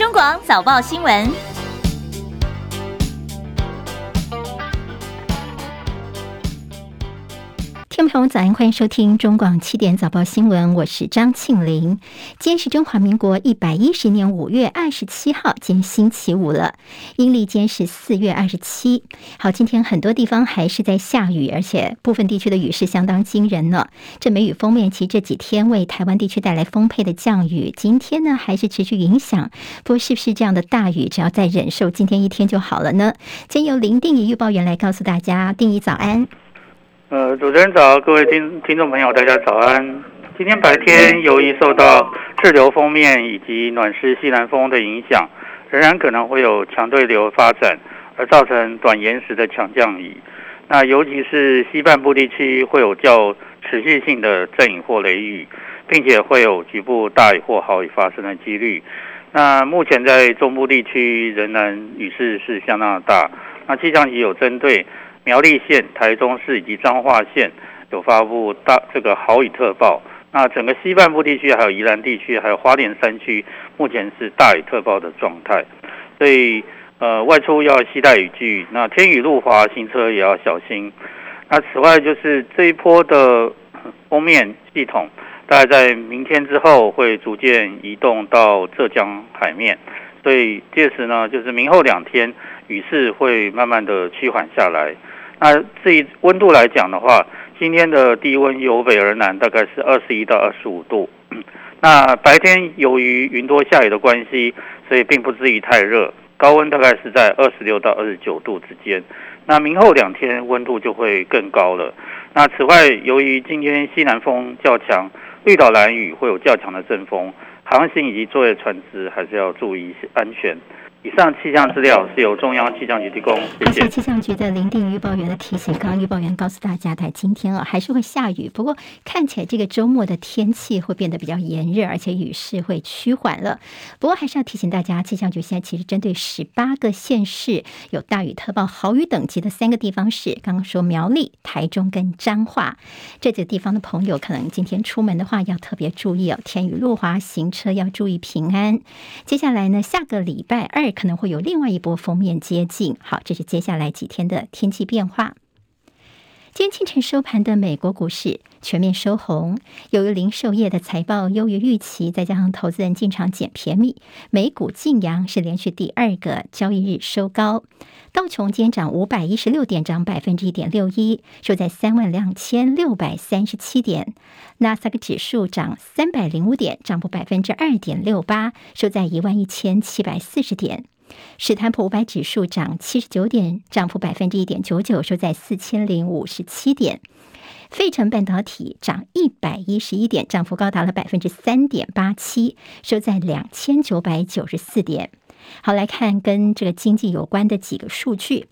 中广早报新闻。朋友早安，欢迎收听中广七点早报新闻，我是张庆玲。今天是中华民国一百一十年五月二十七号，今天星期五了。阴历今天是四月二十七。好，今天很多地方还是在下雨，而且部分地区的雨势相当惊人呢。这梅雨锋面其实这几天为台湾地区带来丰沛的降雨，今天呢还是持续影响。不过是不是这样的大雨，只要再忍受今天一天就好了呢？今天由林定仪预报员来告诉大家，定仪早安。呃，主持人早，各位听听众朋友，大家早安。今天白天由于受到滞留锋面以及暖湿西南风的影响，仍然可能会有强对流发展，而造成短延时的强降雨。那尤其是西半部地区会有较持续性的阵雨或雷雨，并且会有局部大雨或豪雨发生的几率。那目前在中部地区仍然雨势是相当的大。那气象局有针对。苗栗县、台中市以及彰化县有发布大这个豪雨特报。那整个西半部地区，还有宜兰地区，还有花莲山区，目前是大雨特报的状态。所以，呃，外出要携带雨具。那天雨路滑，行车也要小心。那此外，就是这一波的锋面系统，大概在明天之后会逐渐移动到浙江海面。所以届时呢，就是明后两天雨势会慢慢的趋缓下来。那至于温度来讲的话，今天的低温由北而南，大概是二十一到二十五度。那白天由于云多下雨的关系，所以并不至于太热，高温大概是在二十六到二十九度之间。那明后两天温度就会更高了。那此外，由于今天西南风较强，绿岛兰屿会有较强的阵风，航行以及作业船只还是要注意安全。以上气象资料是由中央气象局提供，谢谢。气象局的林定预报员的提醒，刚刚预报员告诉大家，在今天啊还是会下雨，不过看起来这个周末的天气会变得比较炎热，而且雨势会趋缓了。不过还是要提醒大家，气象局现在其实针对十八个县市有大雨特报、豪雨等级的三个地方是，刚刚说苗栗、台中跟彰化这几个地方的朋友，可能今天出门的话要特别注意哦，天雨路滑，行车要注意平安。接下来呢，下个礼拜二。可能会有另外一波封面接近，好，这是接下来几天的天气变化。今天清晨收盘的美国股市全面收红，由于零售业的财报优于预期，再加上投资人进场捡便宜，美股劲扬是连续第二个交易日收高。道琼今天涨五百一十六点，涨百分之一点六一，收在三万两千六百三十七点。纳斯达克指数涨三百零五点，涨幅百分之二点六八，收在一万一千七百四十点。史坦普五百指数涨七十九点，涨幅百分之一点九九，收在四千零五十七点。费城半导体涨一百一十一点，涨幅高达了百分之三点八七，收在两千九百九十四点。好，来看跟这个经济有关的几个数据。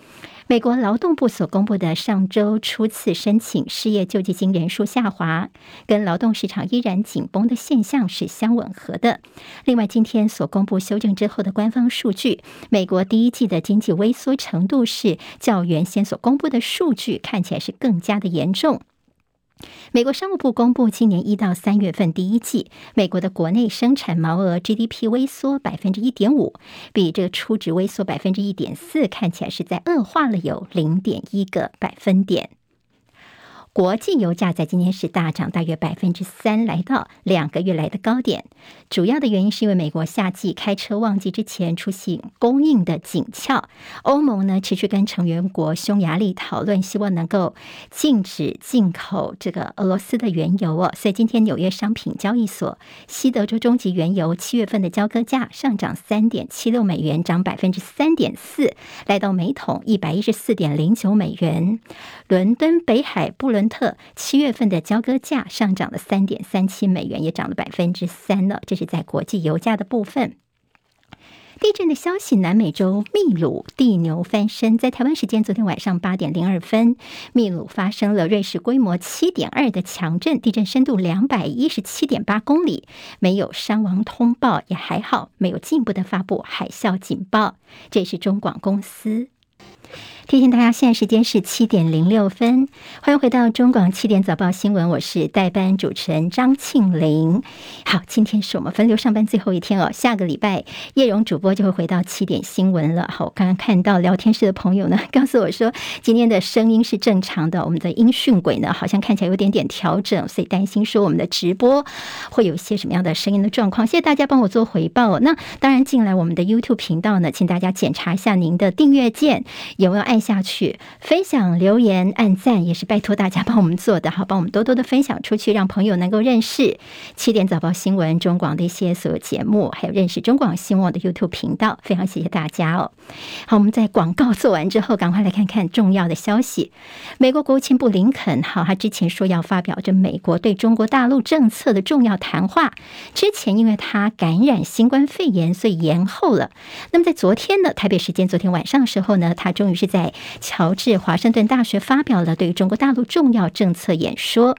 美国劳动部所公布的上周初次申请失业救济金人数下滑，跟劳动市场依然紧绷的现象是相吻合的。另外，今天所公布修正之后的官方数据，美国第一季的经济萎缩程度是较原先所公布的数据看起来是更加的严重。美国商务部公布，今年一到三月份第一季，美国的国内生产毛额 GDP 微缩百分之一点五，比这个初值微缩百分之一点四，看起来是在恶化了有零点一个百分点。国际油价在今天是大涨，大约百分之三，来到两个月来的高点。主要的原因是因为美国夏季开车旺季之前出现供应的紧俏，欧盟呢持续跟成员国匈牙利讨论，希望能够禁止进口这个俄罗斯的原油哦。所以今天纽约商品交易所西德州中级原油七月份的交割价上涨三点七六美元，涨百分之三点四，来到每桶一百一十四点零九美元。伦敦北海布伦特七月份的交割价上涨了三点三七美元，也涨了百分之三了。这是在国际油价的部分。地震的消息，南美洲秘鲁地牛翻身，在台湾时间昨天晚上八点零二分，秘鲁发生了瑞士规模七点二的强震，地震深度两百一十七点八公里，没有伤亡通报，也还好，没有进一步的发布海啸警报。这是中广公司。提醒大家，现在时间是七点零六分，欢迎回到中广七点早报新闻，我是代班主持人张庆玲。好，今天是我们分流上班最后一天哦，下个礼拜叶荣主播就会回到七点新闻了。好，我刚刚看到聊天室的朋友呢，告诉我说今天的声音是正常的，我们的音讯轨呢好像看起来有点点调整，所以担心说我们的直播会有一些什么样的声音的状况。谢谢大家帮我做回报。那当然进来我们的 YouTube 频道呢，请大家检查一下您的订阅键有没有按。下去分享、留言、按赞，也是拜托大家帮我们做的，好，帮我们多多的分享出去，让朋友能够认识七点早报新闻中广的一些所有节目，还有认识中广新闻的 YouTube 频道。非常谢谢大家哦。好，我们在广告做完之后，赶快来看看重要的消息。美国国务卿布林肯，好，他之前说要发表这美国对中国大陆政策的重要谈话，之前因为他感染新冠肺炎，所以延后了。那么在昨天呢，台北时间昨天晚上的时候呢，他终于是在乔治华盛顿大学发表了对中国大陆重要政策演说，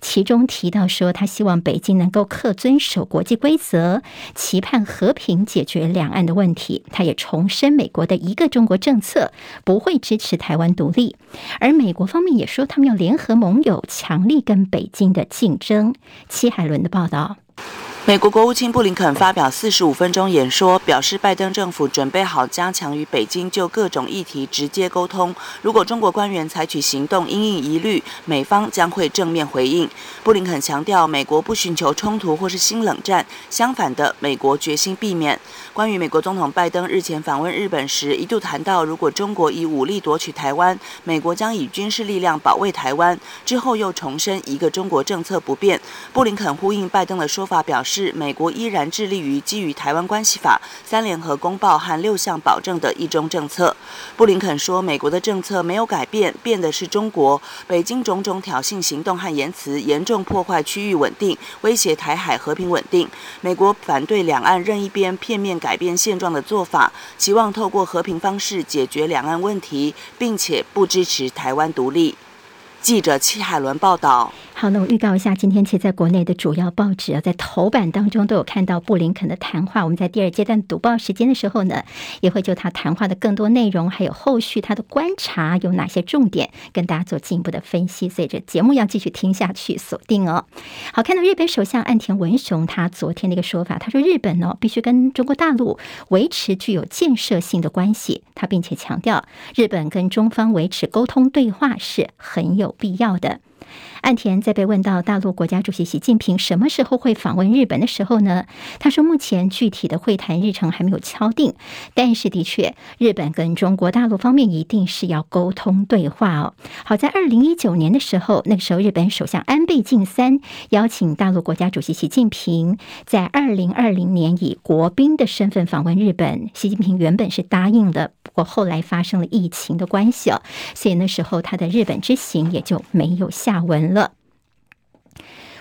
其中提到说，他希望北京能够恪遵守国际规则，期盼和平解决两岸的问题。他也重申美国的一个中国政策不会支持台湾独立，而美国方面也说，他们要联合盟友，强力跟北京的竞争。戚海伦的报道。美国国务卿布林肯发表四十五分钟演说，表示拜登政府准备好加强与北京就各种议题直接沟通。如果中国官员采取行动，因应疑虑，美方将会正面回应。布林肯强调，美国不寻求冲突或是新冷战，相反的，美国决心避免。关于美国总统拜登日前访问日本时，一度谈到如果中国以武力夺取台湾，美国将以军事力量保卫台湾。之后又重申一个中国政策不变。布林肯呼应拜登的说法，表示。是美国依然致力于基于《台湾关系法》、三联合公报和六项保证的一中政策。布林肯说，美国的政策没有改变，变的是中国。北京种种挑衅行动和言辞，严重破坏区域稳定，威胁台海和平稳定。美国反对两岸任一边片面改变现状的做法，期望透过和平方式解决两岸问题，并且不支持台湾独立。记者戚海伦报道。好，那我预告一下，今天其实在国内的主要报纸啊，在头版当中都有看到布林肯的谈话。我们在第二阶段读报时间的时候呢，也会就他谈话的更多内容，还有后续他的观察有哪些重点，跟大家做进一步的分析。所以这节目要继续听下去，锁定哦。好，看到日本首相岸田文雄他昨天的一个说法，他说日本呢必须跟中国大陆维持具有建设性的关系，他并且强调日本跟中方维持沟通对话是很有必要的。岸田在被问到大陆国家主席习近平什么时候会访问日本的时候呢，他说目前具体的会谈日程还没有敲定，但是的确，日本跟中国大陆方面一定是要沟通对话哦。好在二零一九年的时候，那个时候日本首相安倍晋三邀请大陆国家主席习近平在二零二零年以国宾的身份访问日本，习近平原本是答应的，不过后来发生了疫情的关系哦，所以那时候他的日本之行也就没有下文了。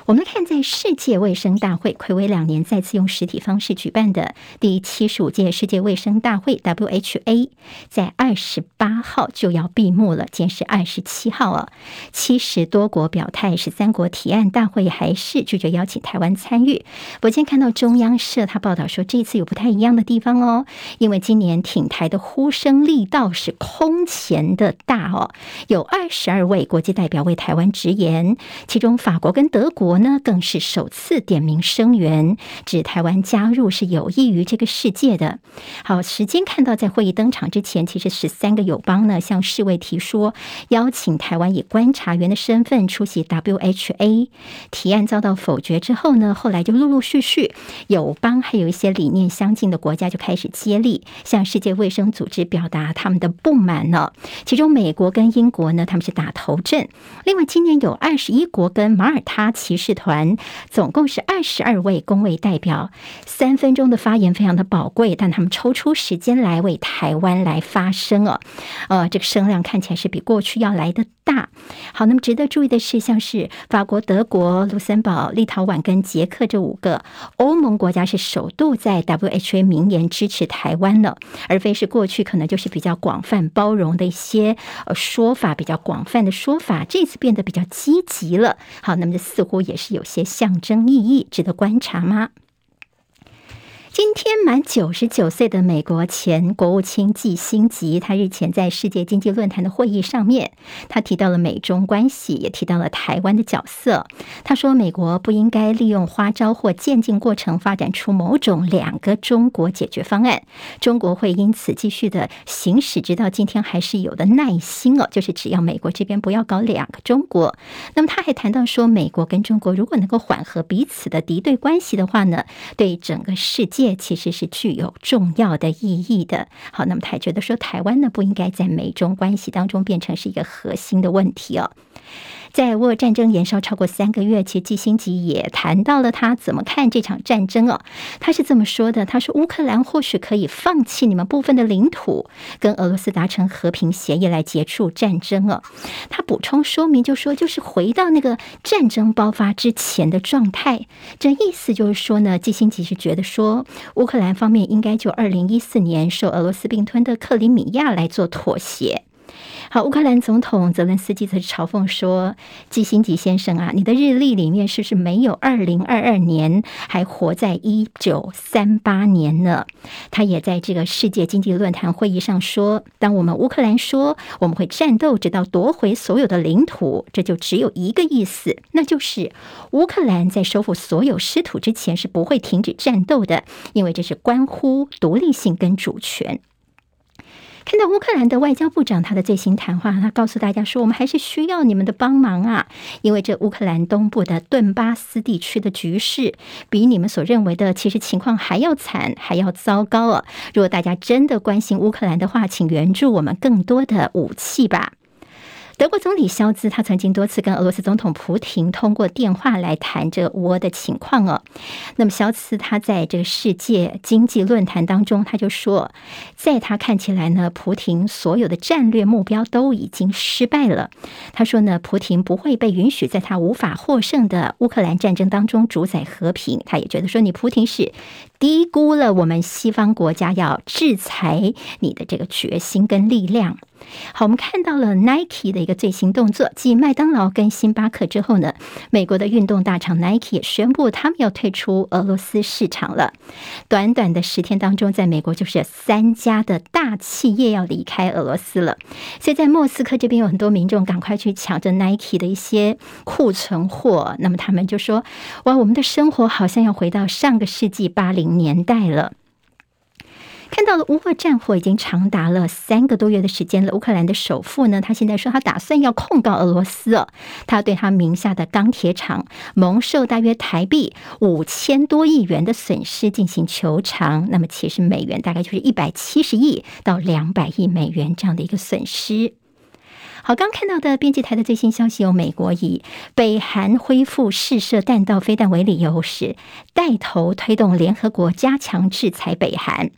我们看，在世界卫生大会睽违两年再次用实体方式举办的第七十五届世界卫生大会 （WHA） 在二十八号就要闭幕了，今天是二十七号啊。七十多国表态，十三国提案，大会还是拒绝邀请台湾参与。我今天看到中央社他报道说，这次有不太一样的地方哦，因为今年挺台的呼声力道是空前的大哦，有二十二位国际代表为台湾直言，其中法国跟德国。那更是首次点名声援，指台湾加入是有益于这个世界的。好，时间看到在会议登场之前，其实十三个友邦呢向世卫提说，邀请台湾以观察员的身份出席 WHA 提案遭到否决之后呢，后来就陆陆续续友邦还有一些理念相近的国家就开始接力向世界卫生组织表达他们的不满了。其中美国跟英国呢，他们是打头阵。另外，今年有二十一国跟马耳他其实团总共是二十二位公卫代表，三分钟的发言非常的宝贵，但他们抽出时间来为台湾来发声哦，呃，这个声量看起来是比过去要来得大。好，那么值得注意的是，像是法国、德国、卢森堡、立陶宛跟捷克这五个欧盟国家是首度在 WHA 明言支持台湾了，而非是过去可能就是比较广泛包容的一些呃说法，比较广泛的说法，这次变得比较积极了。好，那么这似乎也是有些象征意义，值得观察吗？今天满九十九岁的美国前国务卿季辛吉，他日前在世界经济论坛的会议上面，他提到了美中关系，也提到了台湾的角色。他说，美国不应该利用花招或渐进过程发展出某种两个中国解决方案。中国会因此继续的行使，直到今天还是有的耐心哦，就是只要美国这边不要搞两个中国。那么他还谈到说，美国跟中国如果能够缓和彼此的敌对关系的话呢，对整个世界。其实是具有重要的意义的。好，那么他觉得说，台湾呢不应该在美中关系当中变成是一个核心的问题哦。在俄乌战争延烧超过三个月，其实季辛吉也谈到了他怎么看这场战争哦。他是这么说的：“他说乌克兰或许可以放弃你们部分的领土，跟俄罗斯达成和平协议来结束战争哦。”他补充说明就说：“就是回到那个战争爆发之前的状态。”这意思就是说呢，季辛吉是觉得说乌克兰方面应该就二零一四年受俄罗斯并吞的克里米亚来做妥协。好，乌克兰总统泽伦斯基则嘲讽说：“季辛吉先生啊，你的日历里面是不是没有二零二二年，还活在一九三八年呢？”他也在这个世界经济论坛会议上说：“当我们乌克兰说我们会战斗直到夺回所有的领土，这就只有一个意思，那就是乌克兰在收复所有失土之前是不会停止战斗的，因为这是关乎独立性跟主权。”看到乌克兰的外交部长他的最新谈话，他告诉大家说：“我们还是需要你们的帮忙啊，因为这乌克兰东部的顿巴斯地区的局势比你们所认为的其实情况还要惨，还要糟糕啊！如果大家真的关心乌克兰的话，请援助我们更多的武器吧。”德国总理肖兹，他曾经多次跟俄罗斯总统普廷通过电话来谈这个俄的情况哦。那么肖兹他在这个世界经济论坛当中，他就说，在他看起来呢，普廷所有的战略目标都已经失败了。他说呢，普廷不会被允许在他无法获胜的乌克兰战争当中主宰和平。他也觉得说，你普廷是低估了我们西方国家要制裁你的这个决心跟力量。好，我们看到了 Nike 的一个最新动作，继麦当劳跟星巴克之后呢，美国的运动大厂 Nike 也宣布他们要退出俄罗斯市场了。短短的十天当中，在美国就是三家家的大企业要离开俄罗斯了。所以在莫斯科这边有很多民众赶快去抢着 Nike 的一些库存货，那么他们就说：“哇，我们的生活好像要回到上个世纪八零年代了。”看到了乌俄战火已经长达了三个多月的时间了。乌克兰的首富呢，他现在说他打算要控告俄罗斯哦，他对他名下的钢铁厂蒙受大约台币五千多亿元的损失进行求偿。那么其实美元大概就是一百七十亿到两百亿美元这样的一个损失。好，刚看到的编辑台的最新消息，有美国以北韩恢复试射弹道飞弹为理由，是带头推动联合国加强制裁北韩。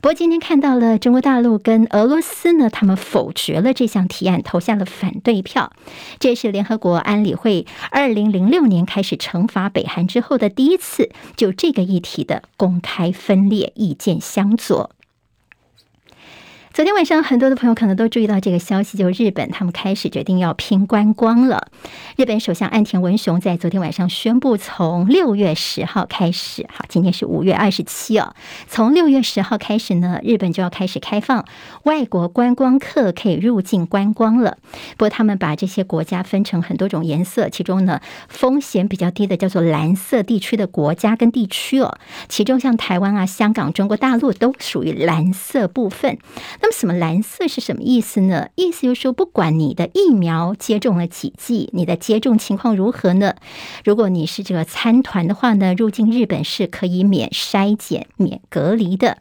不过今天看到了中国大陆跟俄罗斯呢，他们否决了这项提案，投下了反对票。这是联合国安理会二零零六年开始惩罚北韩之后的第一次，就这个议题的公开分裂，意见相左。昨天晚上，很多的朋友可能都注意到这个消息，就日本他们开始决定要拼观光了。日本首相岸田文雄在昨天晚上宣布，从六月十号开始，好，今天是五月二十七哦，从六月十号开始呢，日本就要开始开放外国观光客可以入境观光了。不过，他们把这些国家分成很多种颜色，其中呢，风险比较低的叫做蓝色地区的国家跟地区哦，其中像台湾啊、香港、中国大陆都属于蓝色部分。那么什么蓝色是什么意思呢？意思就是说，不管你的疫苗接种了几剂，你的接种情况如何呢？如果你是这个参团的话呢，入境日本是可以免筛检、免隔离的。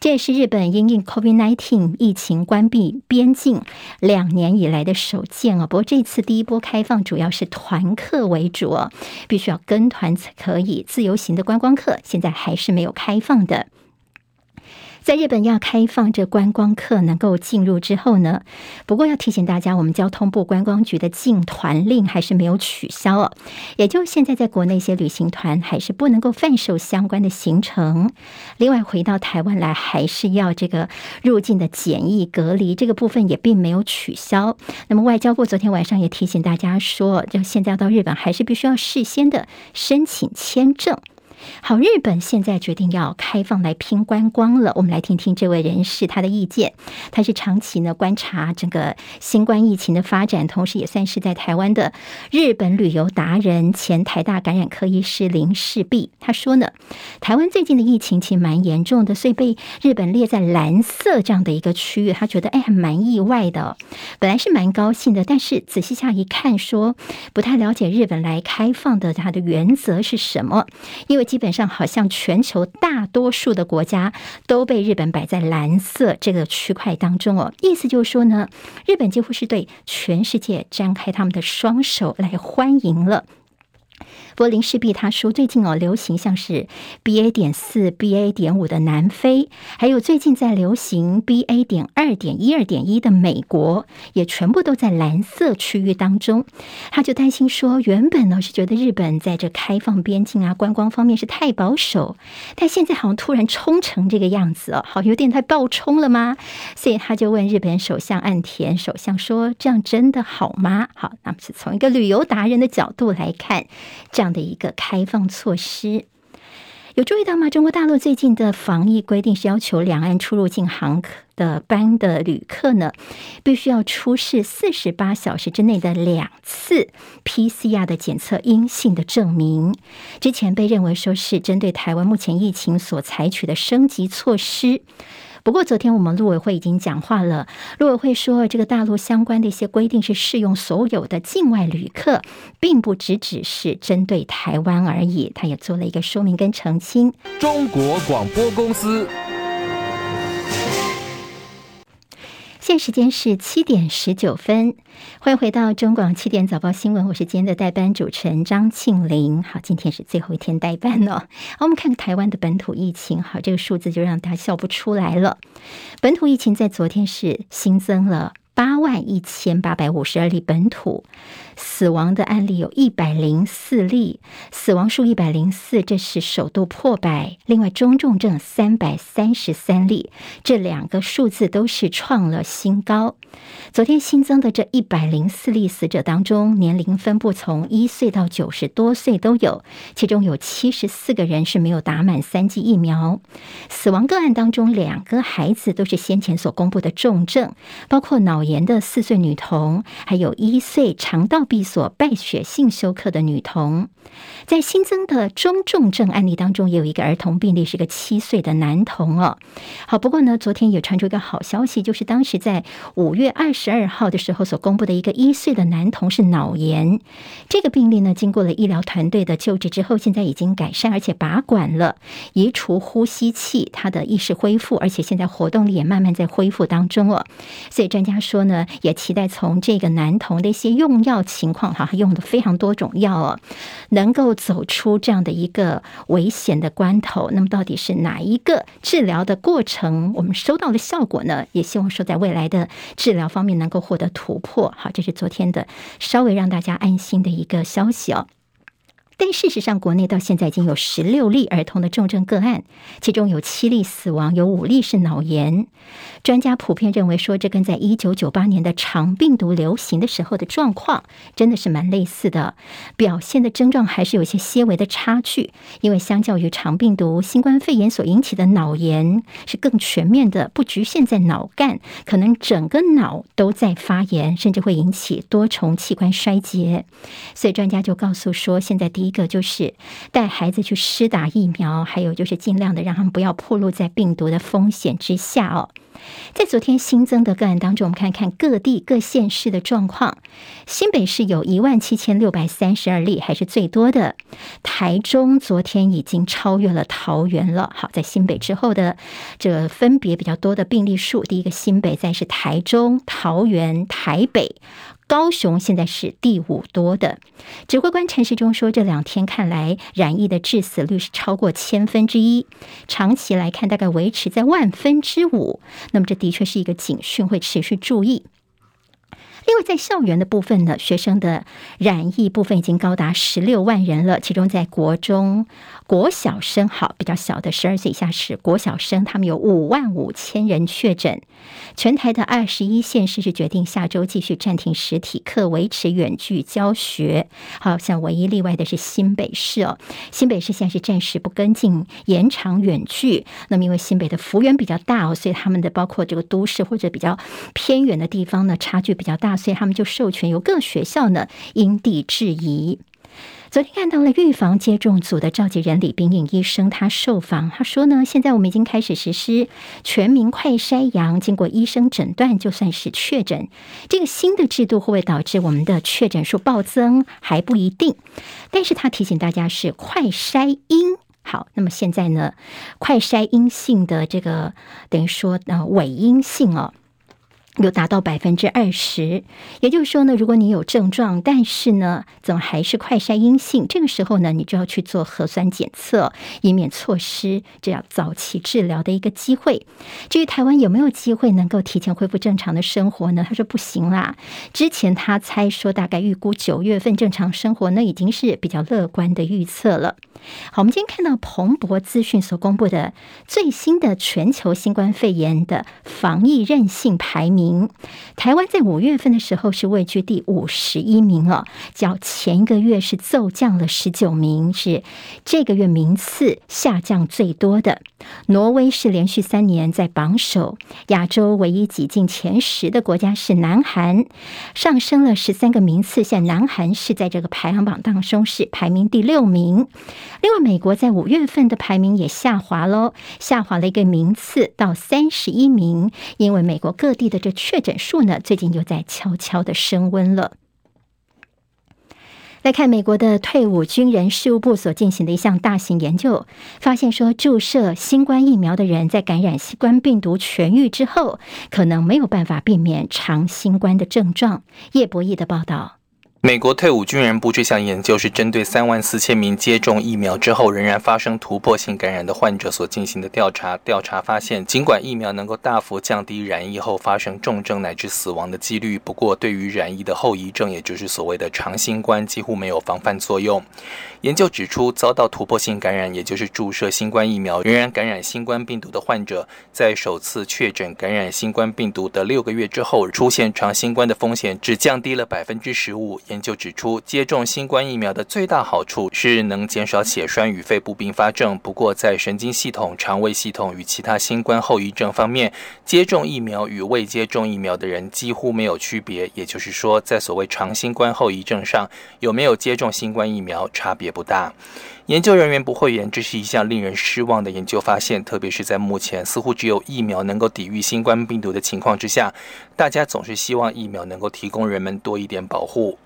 这也是日本因应 COVID-19 疫情关闭边境两年以来的首见啊。不过这次第一波开放主要是团客为主哦，必须要跟团才可以。自由行的观光客现在还是没有开放的。在日本要开放这观光客能够进入之后呢，不过要提醒大家，我们交通部观光局的禁团令还是没有取消哦。也就现在在国内一些旅行团还是不能够贩售相关的行程。另外回到台湾来，还是要这个入境的检疫隔离这个部分也并没有取消。那么外交部昨天晚上也提醒大家说，就现在要到日本还是必须要事先的申请签证。好，日本现在决定要开放来拼观光了。我们来听听这位人士他的意见。他是长期呢观察整个新冠疫情的发展，同时也算是在台湾的日本旅游达人，前台大感染科医师林世璧。他说呢，台湾最近的疫情其实蛮严重的，所以被日本列在蓝色这样的一个区域，他觉得哎还蛮意外的。本来是蛮高兴的，但是仔细下一看，说不太了解日本来开放的它的原则是什么，因为基本上好像全球大多数的国家都被日本摆在蓝色这个区块当中哦，意思就是说呢，日本几乎是对全世界张开他们的双手来欢迎了。柏林士毕他说，最近哦流行像是 BA 点四、BA 点五的南非，还有最近在流行 BA 点二点一、二点一的美国，也全部都在蓝色区域当中。他就担心说，原本呢是觉得日本在这开放边境啊、观光方面是太保守，但现在好像突然冲成这个样子哦，好有点太暴冲了吗？所以他就问日本首相岸田首相说：“这样真的好吗？”好，那么是从一个旅游达人的角度来看。这样的一个开放措施，有注意到吗？中国大陆最近的防疫规定是要求两岸出入境航的班的旅客呢，必须要出示四十八小时之内的两次 PCR 的检测阴性的证明。之前被认为说是针对台湾目前疫情所采取的升级措施。不过，昨天我们陆委会已经讲话了。陆委会说，这个大陆相关的一些规定是适用所有的境外旅客，并不只只是针对台湾而已。他也做了一个说明跟澄清。中国广播公司。现时间是七点十九分，欢迎回到中广七点早报新闻，我是今天的代班主持人张庆玲。好，今天是最后一天代班哦。好，我们看台湾的本土疫情，好，这个数字就让大家笑不出来了。本土疫情在昨天是新增了八万一千八百五十二例本土。死亡的案例有一百零四例，死亡数一百零四，这是首度破百。另外，中重症三百三十三例，这两个数字都是创了新高。昨天新增的这一百零四例死者当中，年龄分布从一岁到九十多岁都有，其中有七十四个人是没有打满三剂疫苗。死亡个案当中，两个孩子都是先前所公布的重症，包括脑炎的四岁女童，还有一岁肠道。闭锁败血性休克的女童，在新增的中重症案例当中，也有一个儿童病例，是个七岁的男童哦。好，不过呢，昨天也传出一个好消息，就是当时在五月二十二号的时候所公布的一个一岁的男童是脑炎，这个病例呢，经过了医疗团队的救治之后，现在已经改善，而且拔管了，移除呼吸器，他的意识恢复，而且现在活动力也慢慢在恢复当中哦。所以专家说呢，也期待从这个男童的一些用药。情况哈，他用的非常多种药哦，能够走出这样的一个危险的关头。那么，到底是哪一个治疗的过程，我们收到的效果呢？也希望说，在未来的治疗方面能够获得突破。好，这是昨天的稍微让大家安心的一个消息哦。但事实上，国内到现在已经有十六例儿童的重症个案，其中有七例死亡，有五例是脑炎。专家普遍认为说，这跟在一九九八年的肠病毒流行的时候的状况真的是蛮类似的，表现的症状还是有些些微的差距。因为相较于肠病毒、新冠肺炎所引起的脑炎是更全面的，不局限在脑干，可能整个脑都在发炎，甚至会引起多重器官衰竭。所以专家就告诉说，现在第一。一个就是带孩子去施打疫苗，还有就是尽量的让他们不要暴露在病毒的风险之下哦。在昨天新增的个案当中，我们看看各地各县市的状况。新北市有一万七千六百三十二例，还是最多的。台中昨天已经超越了桃园了。好，在新北之后的这分别比较多的病例数，第一个新北，再是台中、桃园、台北。高雄现在是第五多的，指挥官陈时中说，这两天看来染疫的致死率是超过千分之一，长期来看大概维持在万分之五。那么这的确是一个警讯，会持续注意。另外，在校园的部分呢，学生的染疫部分已经高达十六万人了。其中，在国中、国小生，好，比较小的十二岁以下是国小生，他们有五万五千人确诊。全台的二十一县市是决定下周继续暂停实体课，维持远距教学。好像唯一例外的是新北市哦，新北市现在是暂时不跟进延长远距。那么，因为新北的幅员比较大哦，所以他们的包括这个都市或者比较偏远的地方呢，差距比较大，所以他们就授权由各学校呢因地制宜。昨天看到了预防接种组的召集人李冰颖医生，他受访，他说呢，现在我们已经开始实施全民快筛阳，经过医生诊断就算是确诊。这个新的制度会不会导致我们的确诊数暴增还不一定，但是他提醒大家是快筛阴。好，那么现在呢，快筛阴性的这个等于说呃伪阴性哦。有达到百分之二十，也就是说呢，如果你有症状，但是呢，怎么还是快筛阴性？这个时候呢，你就要去做核酸检测，以免错失这样早期治疗的一个机会。至于台湾有没有机会能够提前恢复正常的生活呢？他说不行啦。之前他猜说大概预估九月份正常生活，那已经是比较乐观的预测了。好，我们今天看到彭博资讯所公布的最新的全球新冠肺炎的防疫韧性排名，台湾在五月份的时候是位居第五十一名哦，较前一个月是骤降了十九名，是这个月名次下降最多的。挪威是连续三年在榜首，亚洲唯一挤进前十的国家是南韩，上升了十三个名次，现在南韩是在这个排行榜当中是排名第六名。另外，美国在五月份的排名也下滑喽，下滑了一个名次到三十一名，因为美国各地的这确诊数呢，最近又在悄悄的升温了。来看美国的退伍军人事务部所进行的一项大型研究，发现说，注射新冠疫苗的人在感染新冠病毒痊愈之后，可能没有办法避免长新冠的症状。叶博弈的报道。美国退伍军人部这项研究是针对三万四千名接种疫苗之后仍然发生突破性感染的患者所进行的调查。调查发现，尽管疫苗能够大幅降低染疫后发生重症乃至死亡的几率，不过对于染疫的后遗症，也就是所谓的长新冠，几乎没有防范作用。研究指出，遭到突破性感染，也就是注射新冠疫苗仍然感染新冠病毒的患者，在首次确诊感染新冠病毒的六个月之后，出现长新冠的风险只降低了百分之十五。研究指出，接种新冠疫苗的最大好处是能减少血栓与肺部并发症。不过，在神经系统、肠胃系统与其他新冠后遗症方面，接种疫苗与未接种疫苗的人几乎没有区别。也就是说，在所谓长新冠后遗症上，有没有接种新冠疫苗差别不大。研究人员不会言，这是一项令人失望的研究发现，特别是在目前似乎只有疫苗能够抵御新冠病毒的情况之下，大家总是希望疫苗能够提供人们多一点保护。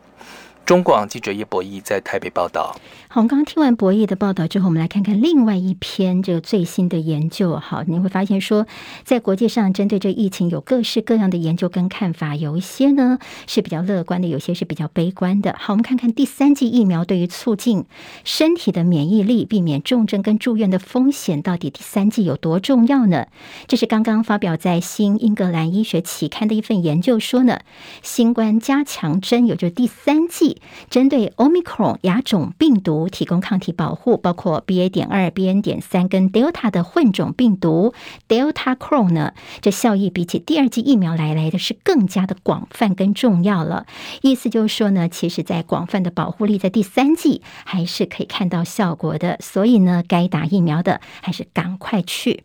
中广记者叶博弈在台北报道。好，我们刚刚听完博弈的报道之后，我们来看看另外一篇这个最新的研究。好，你会发现说，在国际上针对这疫情有各式各样的研究跟看法，有一些呢是比较乐观的，有些是比较悲观的。好，我们看看第三剂疫苗对于促进身体的免疫力、避免重症跟住院的风险，到底第三剂有多重要呢？这是刚刚发表在《新英格兰医学期刊》的一份研究说呢，新冠加强针，也就是第三剂。针对 Omicron 亚种病毒提供抗体保护，包括 BA. 点二、BN. 点三跟 Delta 的混种病毒 Delta Cron 呢，这效益比起第二剂疫苗来来的是更加的广泛跟重要了。意思就是说呢，其实在广泛的保护力，在第三剂还是可以看到效果的。所以呢，该打疫苗的还是赶快去。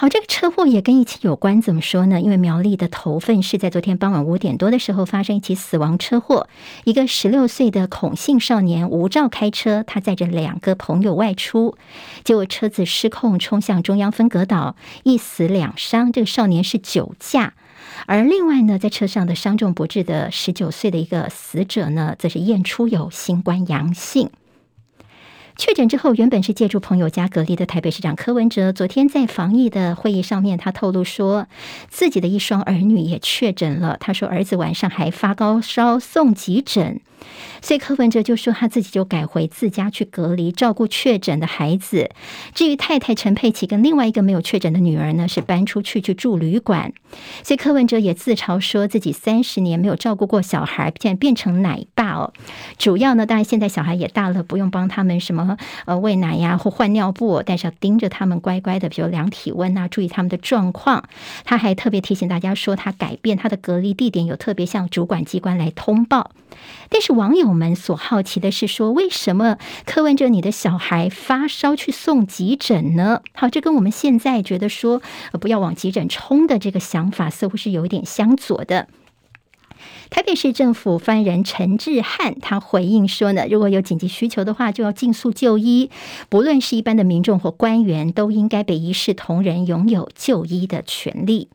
好，这个车祸也跟疫情有关，怎么说呢？因为苗栗的头份是在昨天傍晚五点多的时候发生一起死亡车祸，一个十六岁的孔姓少年无照开车，他载着两个朋友外出，结果车子失控冲向中央分隔岛，一死两伤。这个少年是酒驾，而另外呢，在车上的伤重不治的十九岁的一个死者呢，则是验出有新冠阳性。确诊之后，原本是借助朋友家隔离的台北市长柯文哲，昨天在防疫的会议上面，他透露说，自己的一双儿女也确诊了。他说，儿子晚上还发高烧，送急诊。所以柯文哲就说他自己就改回自家去隔离，照顾确诊的孩子。至于太太陈佩琪跟另外一个没有确诊的女儿呢，是搬出去去住旅馆。所以柯文哲也自嘲说自己三十年没有照顾过小孩，现在变成奶爸哦。主要呢，当然现在小孩也大了，不用帮他们什么呃喂奶呀或换尿布，但是要盯着他们乖乖的，比如量体温啊，注意他们的状况。他还特别提醒大家说，他改变他的隔离地点，有特别向主管机关来通报。但是网友们所好奇的是说，为什么柯文哲你的小孩发烧去送急诊呢？好，这跟我们现在觉得说不要往急诊冲的这个想法，似乎是有一点相左的。台北市政府发言人陈志汉他回应说呢，如果有紧急需求的话，就要尽速就医，不论是一般的民众或官员，都应该被一视同仁，拥有就医的权利。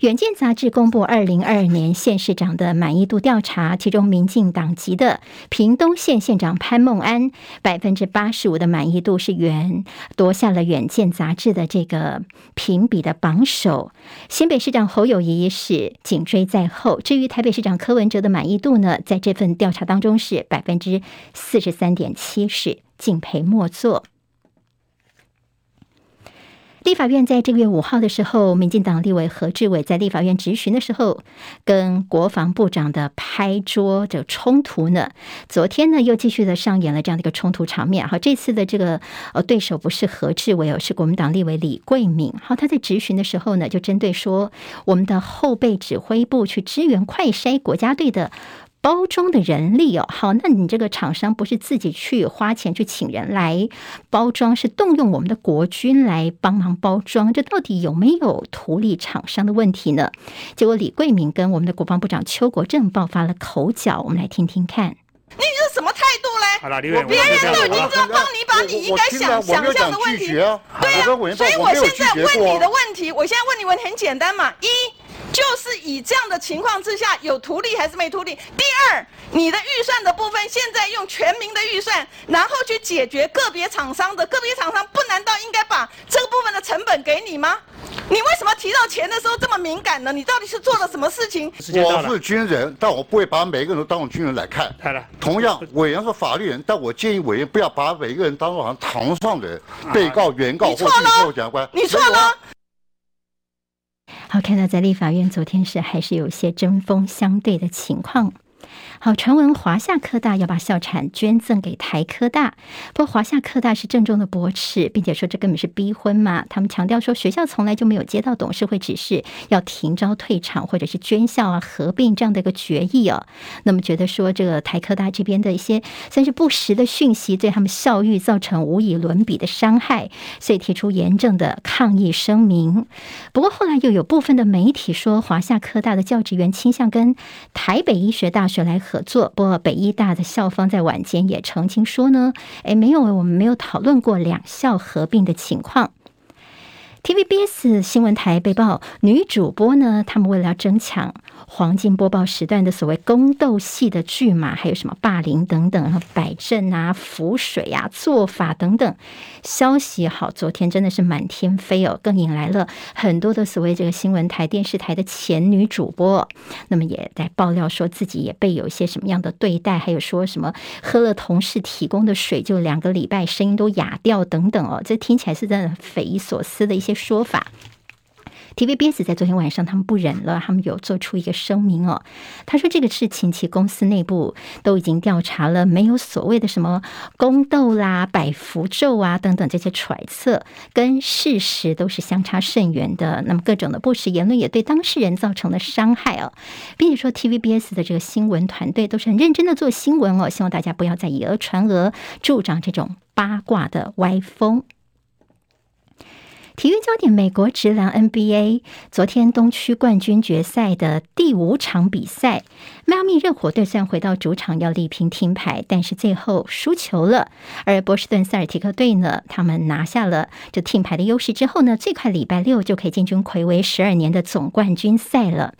远见杂志公布二零二二年县市长的满意度调查，其中民进党籍的屏东县县长潘孟安百分之八十五的满意度是远夺下了远见杂志的这个评比的榜首，新北市长侯友谊是紧追在后。至于台北市长柯文哲的满意度呢，在这份调查当中是百分之四十三点七，是敬陪末座。立法院在这个月五号的时候，民进党立委何志伟在立法院质询的时候，跟国防部长的拍桌的冲突呢，昨天呢又继续的上演了这样的一个冲突场面。好，这次的这个呃对手不是何志伟，而是国民党立委李贵敏。好，他在质询的时候呢，就针对说我们的后备指挥部去支援快筛国家队的。包装的人力哦，好，那你这个厂商不是自己去花钱去请人来包装，是动用我们的国军来帮忙包装，这到底有没有图利厂商的问题呢？结果李桂明跟我们的国防部长邱国正爆发了口角，我们来听听看。你这是什么态度嘞？别人都已经这样帮你把你应该想想象的问题，对呀，所以我现在问你的问题，我现在问你问题很简单嘛，一。就是以这样的情况之下，有图利还是没图利？第二，你的预算的部分，现在用全民的预算，然后去解决个别厂商的，个别厂商不难道应该把这个部分的成本给你吗？你为什么提到钱的时候这么敏感呢？你到底是做了什么事情？我是军人，但我不会把每个人都当成军人来看。同样，委员是法律人，但我建议委员不要把每个人当做好像堂上的被告、原告或者检察官。你错了。好，看到在立法院昨天是还是有些针锋相对的情况。好，传闻华夏科大要把校产捐赠给台科大，不过华夏科大是郑重的驳斥，并且说这根本是逼婚嘛。他们强调说，学校从来就没有接到董事会指示要停招退场或者是捐校啊、合并这样的一个决议哦。那么觉得说这个台科大这边的一些算是不实的讯息，对他们校誉造成无以伦比的伤害，所以提出严正的抗议声明。不过后来又有部分的媒体说，华夏科大的教职员倾向跟台北医学大学来合作，不过北医大的校方在晚间也澄清说呢，诶，没有，我们没有讨论过两校合并的情况。TVBS 新闻台被曝女主播呢，他们为了要争抢。黄金播报时段的所谓宫斗戏的剧码，还有什么霸凌等等，然后摆阵啊、浮水啊、做法等等消息，好，昨天真的是满天飞哦，更引来了很多的所谓这个新闻台、电视台的前女主播，那么也在爆料说自己也被有一些什么样的对待，还有说什么喝了同事提供的水就两个礼拜声音都哑掉等等哦，这听起来是真的匪夷所思的一些说法。TVBS 在昨天晚上，他们不忍了，他们有做出一个声明哦。他说这个事情其公司内部都已经调查了，没有所谓的什么宫斗啦、摆符咒啊等等这些揣测，跟事实都是相差甚远的。那么各种的不实言论也对当事人造成了伤害哦，并且说 TVBS 的这个新闻团队都是很认真的做新闻哦，希望大家不要再以讹传讹，助长这种八卦的歪风。体育焦点：美国职篮 NBA 昨天东区冠军决赛的第五场比赛，迈阿密热火队虽然回到主场要力拼听牌，但是最后输球了。而波士顿塞尔提克队呢，他们拿下了这听牌的优势之后呢，最快礼拜六就可以进军睽违十二年的总冠军赛了。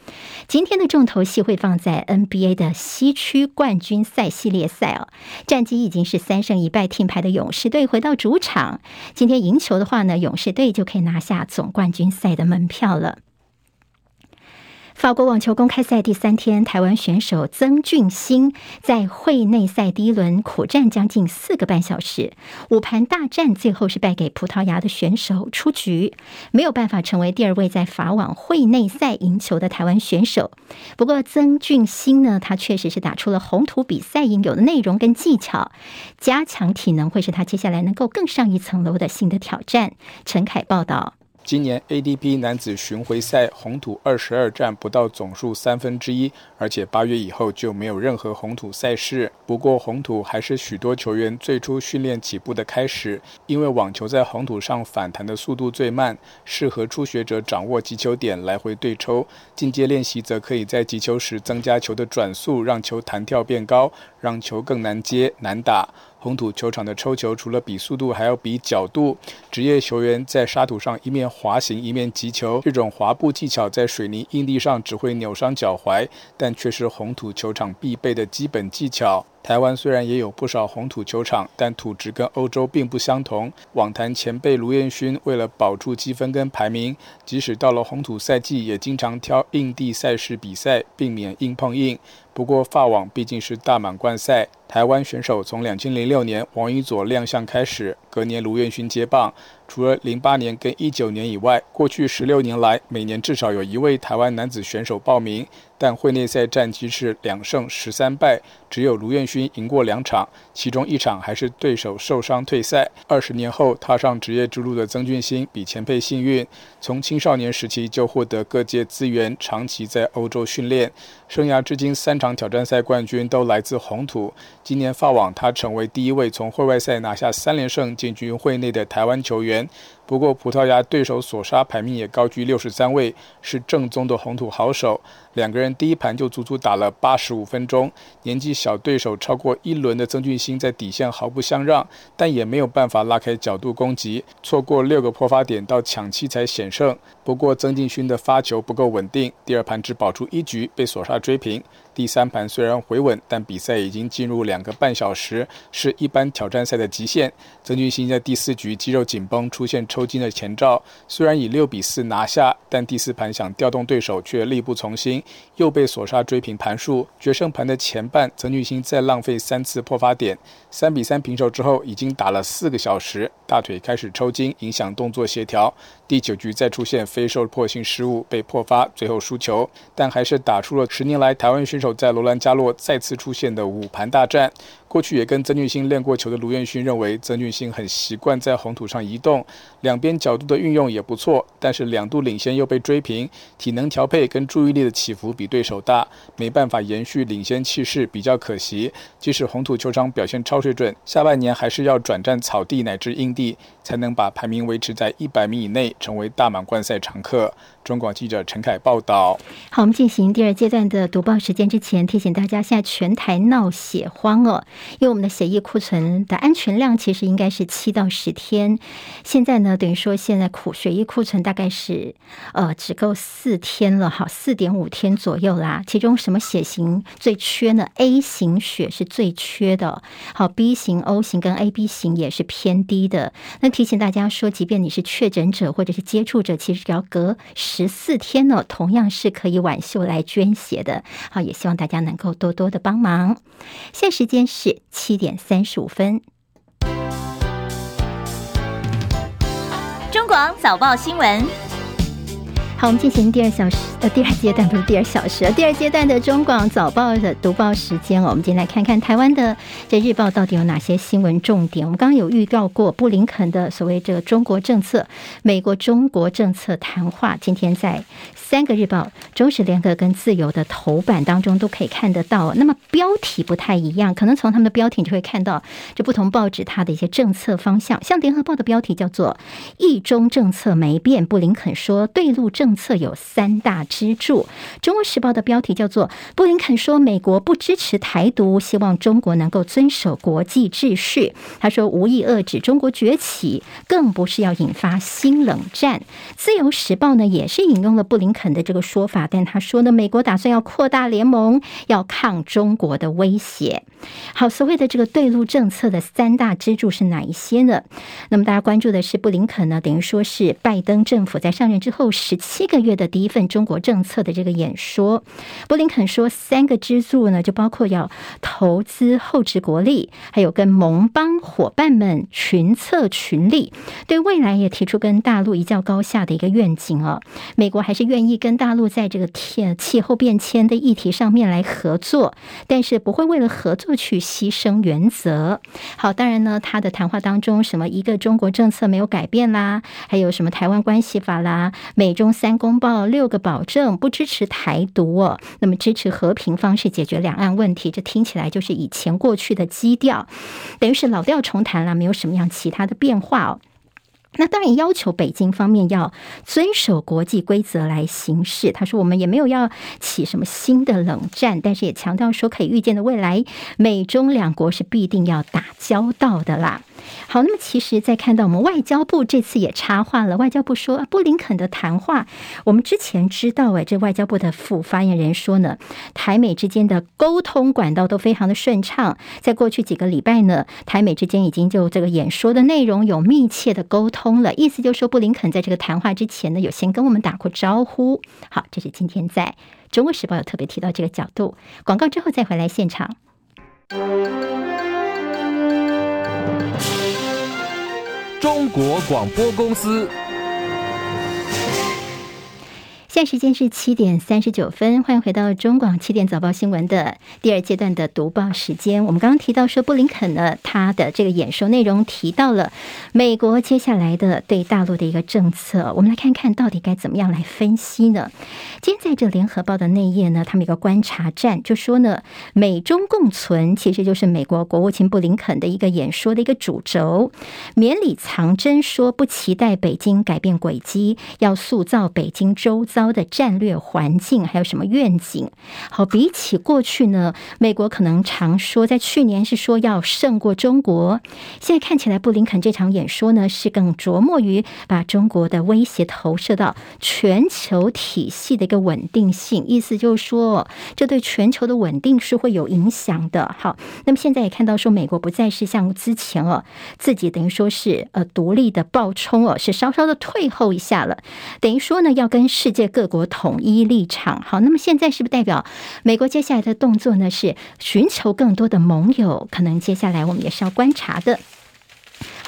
今天的重头戏会放在 NBA 的西区冠军赛系列赛哦，战绩已经是三胜一败听牌的勇士队回到主场，今天赢球的话呢，勇士队就可以拿下总冠军赛的门票了。法国网球公开赛第三天，台湾选手曾俊欣在会内赛第一轮苦战将近四个半小时，五盘大战，最后是败给葡萄牙的选手出局，没有办法成为第二位在法网会内赛赢球的台湾选手。不过曾俊欣呢，他确实是打出了红土比赛应有的内容跟技巧，加强体能会是他接下来能够更上一层楼的新的挑战。陈凯报道。今年 ADP 男子巡回赛红土二十二战不到总数三分之一，而且八月以后就没有任何红土赛事。不过红土还是许多球员最初训练起步的开始，因为网球在红土上反弹的速度最慢，适合初学者掌握击球点来回对抽。进阶练习则可以在击球时增加球的转速，让球弹跳变高，让球更难接难打。红土球场的抽球除了比速度，还要比角度。职业球员在沙土上一面滑行一面击球，这种滑步技巧在水泥硬地上只会扭伤脚踝，但却是红土球场必备的基本技巧。台湾虽然也有不少红土球场，但土质跟欧洲并不相同。网坛前辈卢彦勋为了保住积分跟排名，即使到了红土赛季，也经常挑硬地赛事比赛，避免硬碰硬。不过法网毕竟是大满贯赛，台湾选手从两千零六年王仪佐亮相开始，隔年卢彦勋接棒。除了零八年跟一九年以外，过去十六年来，每年至少有一位台湾男子选手报名。但会内赛战绩是两胜十三败，只有卢彦勋赢过两场，其中一场还是对手受伤退赛。二十年后踏上职业之路的曾俊欣比前辈幸运，从青少年时期就获得各界资源，长期在欧洲训练，生涯至今三场挑战赛冠军都来自红土。今年法网，他成为第一位从会外赛拿下三连胜进军会内的台湾球员。不过，葡萄牙对手索沙排名也高居六十三位，是正宗的红土好手。两个人第一盘就足足打了八十五分钟。年纪小对手超过一轮的曾俊欣在底线毫不相让，但也没有办法拉开角度攻击，错过六个破发点到抢七才险胜。不过，曾俊欣的发球不够稳定，第二盘只保住一局，被索沙追平。第三盘虽然回稳，但比赛已经进入两个半小时，是一般挑战赛的极限。曾俊欣在第四局肌肉紧绷，出现抽抽筋的前兆。虽然以六比四拿下，但第四盘想调动对手却力不从心，又被索杀追平盘数。决胜盘的前半，曾俊欣再浪费三次破发点。三比三平手之后，已经打了四个小时，大腿开始抽筋，影响动作协调。第九局再出现非受迫性失误，被破发，最后输球。但还是打出了十年来台湾选手。在罗兰加洛再次出现的五盘大战。过去也跟曾俊欣练过球的卢彦勋认为，曾俊欣很习惯在红土上移动，两边角度的运用也不错，但是两度领先又被追平，体能调配跟注意力的起伏比对手大，没办法延续领先气势，比较可惜。即使红土球场表现超水准，下半年还是要转战草地乃至硬地，才能把排名维持在一百名以内，成为大满贯赛常客。中广记者陈凯报道。好，我们进行第二阶段的读报时间之前，提醒大家，现在全台闹血荒哦。因为我们的血液库存的安全量其实应该是七到十天，现在呢，等于说现在库血液库存大概是呃只够四天了，好，四点五天左右啦。其中什么血型最缺呢？A 型血是最缺的，好，B 型、O 型跟 AB 型也是偏低的。那提醒大家说，即便你是确诊者或者是接触者，其实只要隔十十四天呢，同样是可以挽袖来捐血的。好，也希望大家能够多多的帮忙。现在时间是。七点三十五分，中广早报新闻。好，我们进行第二小时呃，第二阶段不是第二小时，第二阶段的中广早报的读报时间哦。我们今天来看看台湾的这日报到底有哪些新闻重点。我们刚刚有预告过布林肯的所谓这个中国政策、美国中国政策谈话，今天在三个日报、中时联合跟自由的头版当中都可以看得到。那么标题不太一样，可能从他们的标题你就会看到，就不同报纸它的一些政策方向。像联合报的标题叫做“一中政策没变”，布林肯说对路政。政策有三大支柱。中国时报的标题叫做“布林肯说美国不支持台独，希望中国能够遵守国际秩序”。他说无意遏制中国崛起，更不是要引发新冷战。自由时报呢也是引用了布林肯的这个说法，但他说呢，美国打算要扩大联盟，要抗中国的威胁。好，所谓的这个对陆政策的三大支柱是哪一些呢？那么大家关注的是布林肯呢，等于说是拜登政府在上任之后十七。七个月的第一份中国政策的这个演说，布林肯说三个支柱呢，就包括要投资厚植国力，还有跟盟邦伙伴们群策群力，对未来也提出跟大陆一较高下的一个愿景啊。美国还是愿意跟大陆在这个天气候变迁的议题上面来合作，但是不会为了合作去牺牲原则。好，当然呢，他的谈话当中什么一个中国政策没有改变啦，还有什么台湾关系法啦，美中三。三公报六个保证不支持台独哦，那么支持和平方式解决两岸问题，这听起来就是以前过去的基调，等于是老调重弹了，没有什么样其他的变化哦。那当然要求北京方面要遵守国际规则来行事。他说我们也没有要起什么新的冷战，但是也强调说可以预见的未来，美中两国是必定要打交道的啦。好，那么其实，在看到我们外交部这次也插话了。外交部说，布林肯的谈话，我们之前知道，哎，这外交部的副发言人说呢，台美之间的沟通管道都非常的顺畅。在过去几个礼拜呢，台美之间已经就这个演说的内容有密切的沟通了。意思就是说，布林肯在这个谈话之前呢，有先跟我们打过招呼。好，这是今天在中国时报有特别提到这个角度。广告之后再回来现场。中国广播公司。现在时间是七点三十九分，欢迎回到中广七点早报新闻的第二阶段的读报时间。我们刚刚提到说，布林肯呢，他的这个演说内容提到了美国接下来的对大陆的一个政策。我们来看看到底该怎么样来分析呢？今天在这联合报的内页呢，他们有个观察站就说呢，美中共存其实就是美国国务卿布林肯的一个演说的一个主轴。绵里藏针说，不期待北京改变轨迹，要塑造北京周遭。的战略环境还有什么愿景？好，比起过去呢，美国可能常说，在去年是说要胜过中国，现在看起来布林肯这场演说呢，是更琢磨于把中国的威胁投射到全球体系的一个稳定性，意思就是说，这对全球的稳定是会有影响的。好，那么现在也看到说，美国不再是像之前哦，自己等于说是呃独立的暴冲哦，是稍稍的退后一下了，等于说呢，要跟世界。各国统一立场，好，那么现在是不是代表美国接下来的动作呢？是寻求更多的盟友？可能接下来我们也是要观察的。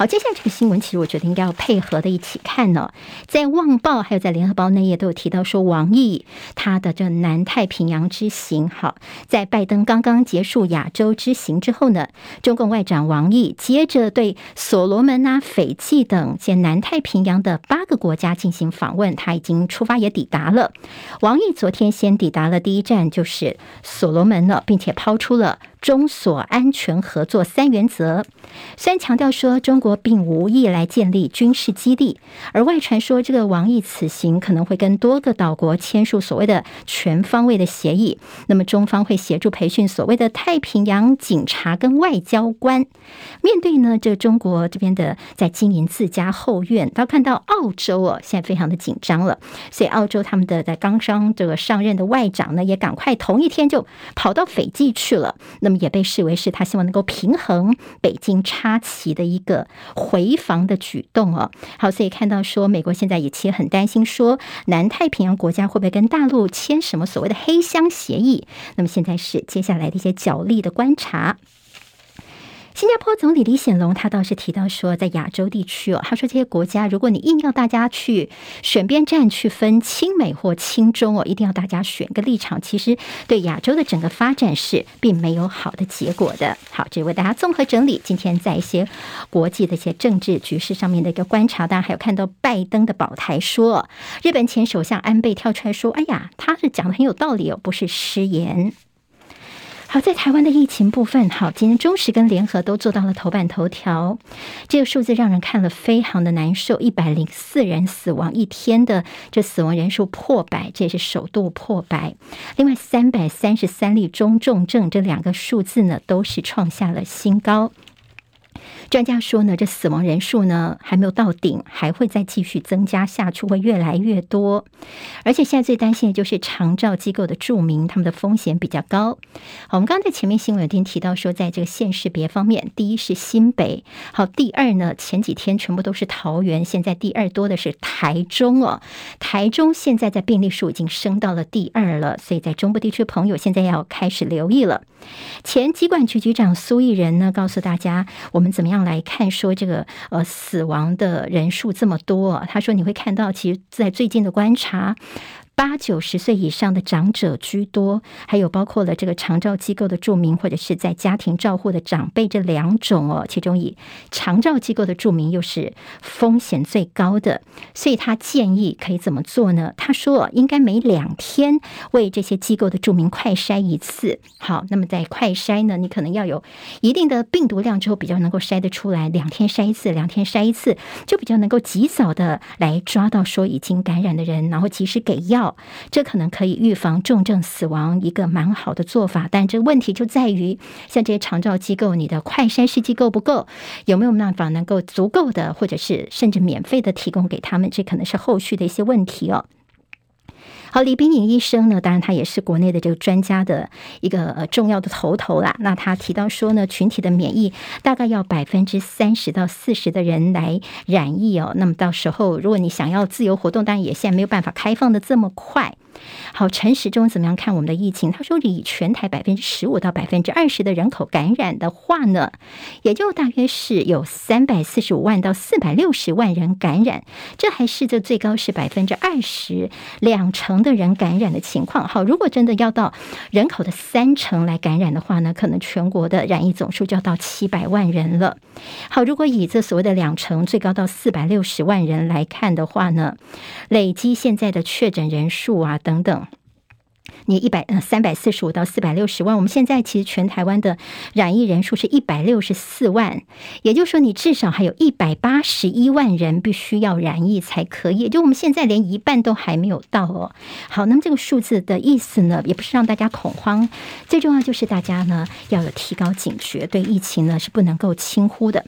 好，接下来这个新闻，其实我觉得应该要配合的一起看呢。在《旺报》还有在《联合报》那页都有提到说，王毅他的这南太平洋之行。好，在拜登刚刚结束亚洲之行之后呢，中共外长王毅接着对所罗门啊、斐济等在南太平洋的八个国家进行访问，他已经出发也抵达了。王毅昨天先抵达了第一站，就是所罗门了，并且抛出了。中所安全合作三原则，虽然强调说中国并无意来建立军事基地，而外传说这个王毅此行可能会跟多个岛国签署所谓的全方位的协议，那么中方会协助培训所谓的太平洋警察跟外交官。面对呢，这中国这边的在经营自家后院，到看到澳洲哦，现在非常的紧张了，所以澳洲他们的在刚刚这个上任的外长呢，也赶快同一天就跑到斐济去了。那也被视为是他希望能够平衡北京插旗的一个回防的举动哦。好，所以看到说美国现在也其实很担心，说南太平洋国家会不会跟大陆签什么所谓的黑箱协议？那么现在是接下来的一些角力的观察。新加坡总理李显龙他倒是提到说，在亚洲地区哦，他说这些国家，如果你硬要大家去选边站去分亲美或亲中哦，一定要大家选个立场，其实对亚洲的整个发展是并没有好的结果的。好，这为大家综合整理今天在一些国际的一些政治局势上面的一个观察。当然还有看到拜登的保台说，日本前首相安倍跳出来说：“哎呀，他是讲的很有道理哦，不是失言。”好，在台湾的疫情部分，好，今天中时跟联合都做到了头版头条，这个数字让人看了非常的难受，一百零四人死亡一天的这死亡人数破百，这也是首度破百。另外，三百三十三例中重症，这两个数字呢都是创下了新高。专家说呢，这死亡人数呢还没有到顶，还会再继续增加下去，会越来越多。而且现在最担心的就是长照机构的住民，他们的风险比较高。好，我们刚刚在前面新闻有听提到说，在这个县市别方面，第一是新北，好，第二呢前几天全部都是桃园，现在第二多的是台中哦。台中现在在病例数已经升到了第二了，所以在中部地区朋友现在要开始留意了。前机管局局长苏益仁呢，告诉大家我们怎么样来看说这个呃死亡的人数这么多，他说你会看到，其实在最近的观察。八九十岁以上的长者居多，还有包括了这个长照机构的住民，或者是在家庭照护的长辈这两种哦。其中以长照机构的住民又是风险最高的，所以他建议可以怎么做呢？他说应该每两天为这些机构的住民快筛一次。好，那么在快筛呢，你可能要有一定的病毒量之后，比较能够筛得出来。两天筛一次，两天筛一次，就比较能够及早的来抓到说已经感染的人，然后及时给药。这可能可以预防重症死亡，一个蛮好的做法。但这个问题就在于，像这些长照机构，你的快筛试剂够不够？有没有办法能够足够的，或者是甚至免费的提供给他们？这可能是后续的一些问题哦。好，李冰颖医生呢，当然他也是国内的这个专家的一个呃重要的头头啦。那他提到说呢，群体的免疫大概要百分之三十到四十的人来染疫哦。那么到时候，如果你想要自由活动，当然也现在没有办法开放的这么快。好，陈时中怎么样看我们的疫情？他说，以全台百分之十五到百分之二十的人口感染的话呢，也就大约是有三百四十五万到四百六十万人感染，这还是这最高是百分之二十两成的人感染的情况。好，如果真的要到人口的三成来感染的话呢，可能全国的染疫总数就要到七百万人了。好，如果以这所谓的两成最高到四百六十万人来看的话呢，累积现在的确诊人数啊。等等等，你一百呃三百四十五到四百六十万，我们现在其实全台湾的染疫人数是一百六十四万，也就是说你至少还有一百八十一万人必须要染疫才可以，就我们现在连一半都还没有到哦。好，那么这个数字的意思呢，也不是让大家恐慌，最重要就是大家呢要有提高警觉，对疫情呢是不能够轻忽的。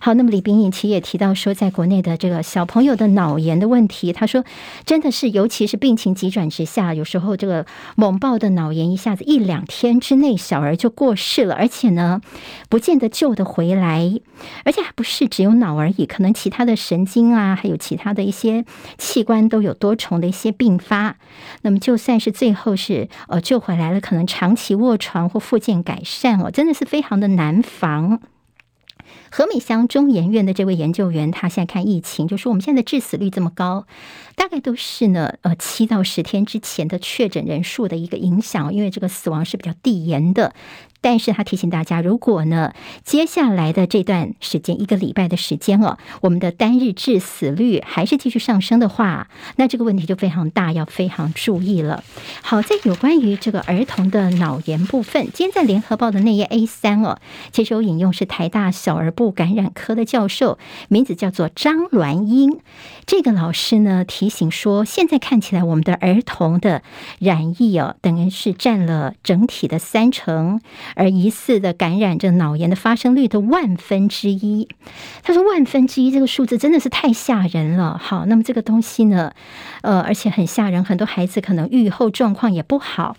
好，那么李冰颖其实也提到说，在国内的这个小朋友的脑炎的问题，他说真的是，尤其是病情急转直下，有时候这个猛爆的脑炎，一下子一两天之内小儿就过世了，而且呢，不见得救得回来，而且还不是只有脑而已，可能其他的神经啊，还有其他的一些器官都有多重的一些并发。那么就算是最后是呃救回来了，可能长期卧床或复健改善哦，真的是非常的难防。何美香中研院的这位研究员，他现在看疫情，就说我们现在的致死率这么高，大概都是呢，呃，七到十天之前的确诊人数的一个影响，因为这个死亡是比较递延的。但是他提醒大家，如果呢，接下来的这段时间一个礼拜的时间哦，我们的单日致死率还是继续上升的话，那这个问题就非常大，要非常注意了。好，在有关于这个儿童的脑炎部分，今天在联合报的内页 A 三哦，其实我引用是台大小儿部感染科的教授，名字叫做张鸾英。这个老师呢提醒说，现在看起来我们的儿童的染疫哦，等于是占了整体的三成。而疑似的感染这脑炎的发生率的万分之一，他说万分之一这个数字真的是太吓人了。好，那么这个东西呢，呃，而且很吓人，很多孩子可能预后状况也不好。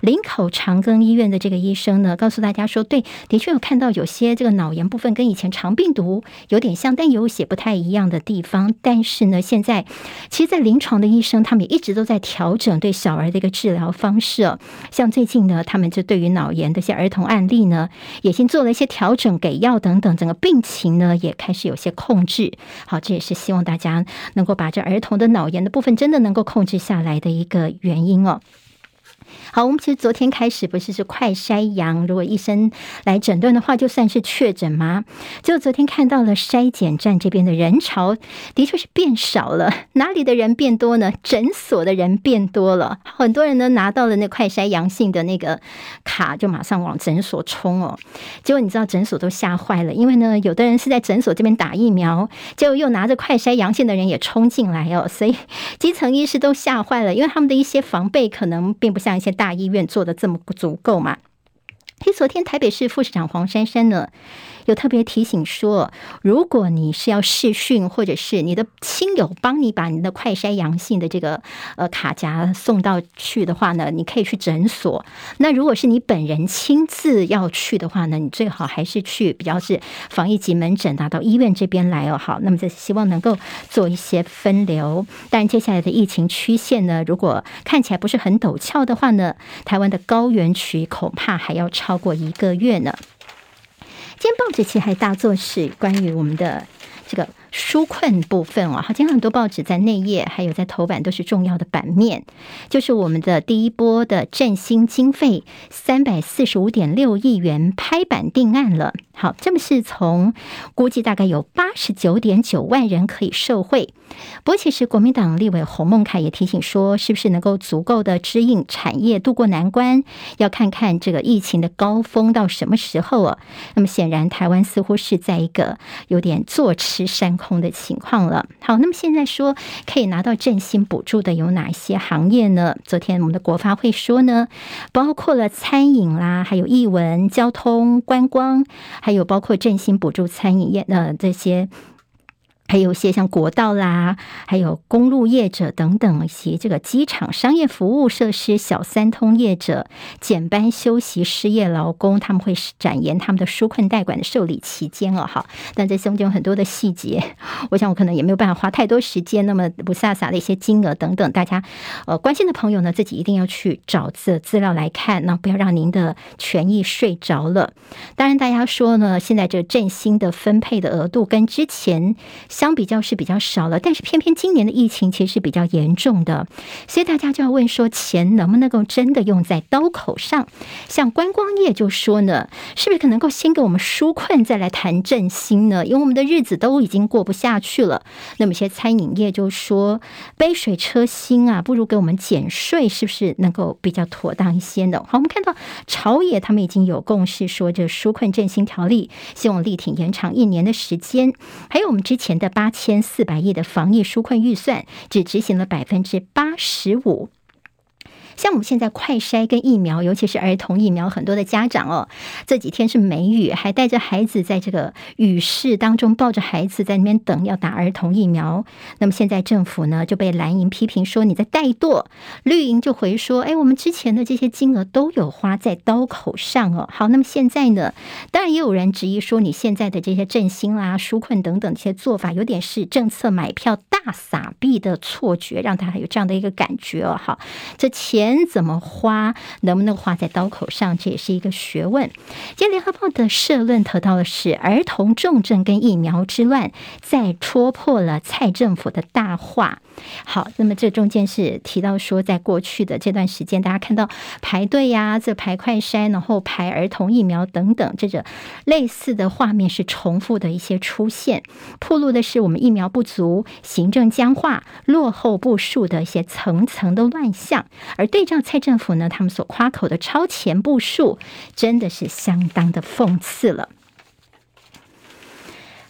林口长庚医院的这个医生呢，告诉大家说，对，的确有看到有些这个脑炎部分跟以前肠病毒有点像，但有些不太一样的地方。但是呢，现在其实，在临床的医生他们也一直都在调整对小儿的一个治疗方式。像最近呢，他们就对于脑炎的一些儿童。案例呢，也先做了一些调整，给药等等，整个病情呢也开始有些控制。好，这也是希望大家能够把这儿童的脑炎的部分真的能够控制下来的一个原因哦。好，我们其实昨天开始不是是快筛阳，如果医生来诊断的话，就算是确诊吗？就昨天看到了筛检站这边的人潮，的确是变少了。哪里的人变多呢？诊所的人变多了，很多人呢拿到了那快筛阳性的那个卡，就马上往诊所冲哦。结果你知道诊所都吓坏了，因为呢，有的人是在诊所这边打疫苗，结果又拿着快筛阳性的人也冲进来哦，所以基层医师都吓坏了，因为他们的一些防备可能并不像一些。大医院做的这么足够吗？其实昨天台北市副市长黄珊珊呢，有特别提醒说，如果你是要试训，或者是你的亲友帮你把你的快筛阳性的这个呃卡夹送到去的话呢，你可以去诊所。那如果是你本人亲自要去的话呢，你最好还是去比较是防疫级门诊拿到医院这边来哦。好，那么就希望能够做一些分流。但接下来的疫情曲线呢，如果看起来不是很陡峭的话呢，台湾的高原区恐怕还要超过一个月呢。今天报纸期还大作是关于我们的这个。纾困部分哦，好，今天很多报纸在内页还有在头版都是重要的版面，就是我们的第一波的振兴经费三百四十五点六亿元拍板定案了。好，这么是从估计大概有八十九点九万人可以受惠。不过，其实国民党立委洪孟楷也提醒说，是不是能够足够的支应产业渡过难关，要看看这个疫情的高峰到什么时候啊？那么显然，台湾似乎是在一个有点坐吃山空的情况了。好，那么现在说可以拿到振兴补助的有哪些行业呢？昨天我们的国发会说呢，包括了餐饮啦，还有艺文、交通、观光，还有包括振兴补助餐饮业的这些。还有一些像国道啦，还有公路业者等等一些这个机场商业服务设施小三通业者减班休息失业劳工，他们会展延他们的纾困贷款的受理期间哦。哈，但这中间有很多的细节，我想我可能也没有办法花太多时间。那么不飒飒的一些金额等等，大家呃关心的朋友呢，自己一定要去找这资料来看，那不要让您的权益睡着了。当然，大家说呢，现在这振兴的分配的额度跟之前。相比较是比较少了，但是偏偏今年的疫情其实是比较严重的，所以大家就要问说，钱能不能够真的用在刀口上？像观光业就说呢，是不是可能够先给我们纾困，再来谈振兴呢？因为我们的日子都已经过不下去了。那么些餐饮业就说，杯水车薪啊，不如给我们减税，是不是能够比较妥当一些呢？好，我们看到朝野他们已经有共识，说这纾困振兴条例，希望力挺延长一年的时间，还有我们之前的。八千四百亿的防疫纾困预算，只执行了百分之八十五。像我们现在快筛跟疫苗，尤其是儿童疫苗，很多的家长哦，这几天是梅雨，还带着孩子在这个雨势当中抱着孩子在那边等要打儿童疫苗。那么现在政府呢就被蓝营批评说你在怠惰，绿营就回说，哎，我们之前的这些金额都有花在刀口上哦。好，那么现在呢，当然也有人质疑说，你现在的这些振兴啦、纾困等等这些做法，有点是政策买票大撒币的错觉，让他有这样的一个感觉哦。好，这钱。钱怎么花，能不能花在刀口上，这也是一个学问。今天联合报的社论提到的是儿童重症跟疫苗之乱，再戳破了蔡政府的大话。好，那么这中间是提到说，在过去的这段时间，大家看到排队呀、这排快筛，然后排儿童疫苗等等，这种类似的画面是重复的一些出现，暴露的是我们疫苗不足、行政僵化、落后部署的一些层层的乱象，而对照蔡政府呢，他们所夸口的超前部署，真的是相当的讽刺了。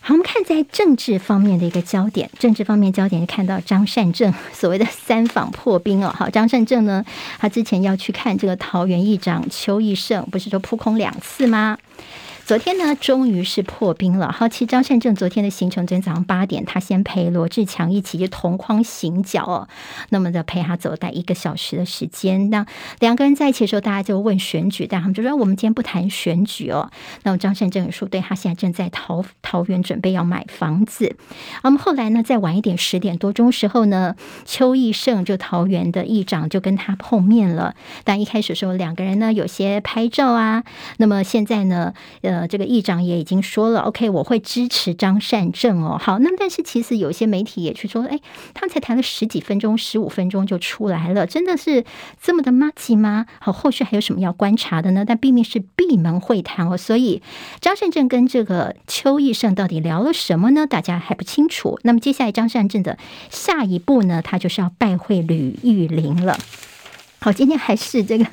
好，我们看在政治方面的一个焦点，政治方面焦点是看到张善政 所谓的三访破冰哦。好，张善政呢，他之前要去看这个桃园议长邱奕胜，不是说扑空两次吗？昨天呢，终于是破冰了。好，其实张善政昨天的行程，昨天早上八点，他先陪罗志强一起就同框行脚哦，那么的陪他走大概一个小时的时间。那两个人在一起的时候，大家就问选举，但他们就说我们今天不谈选举哦。那么张善政也说，对他现在正在桃桃园准备要买房子。那么后来呢，再晚一点十点多钟时候呢，邱义胜就桃园的议长就跟他碰面了。但一开始的时候，两个人呢有些拍照啊。那么现在呢，呃。这个议长也已经说了，OK，我会支持张善政哦。好，那么但是其实有些媒体也去说，哎，他们才谈了十几分钟、十五分钟就出来了，真的是这么的麻吉吗？好，后续还有什么要观察的呢？但毕竟是闭门会谈哦，所以张善政跟这个邱奕胜到底聊了什么呢？大家还不清楚。那么接下来张善政的下一步呢，他就是要拜会吕玉玲了。好，今天还是这个。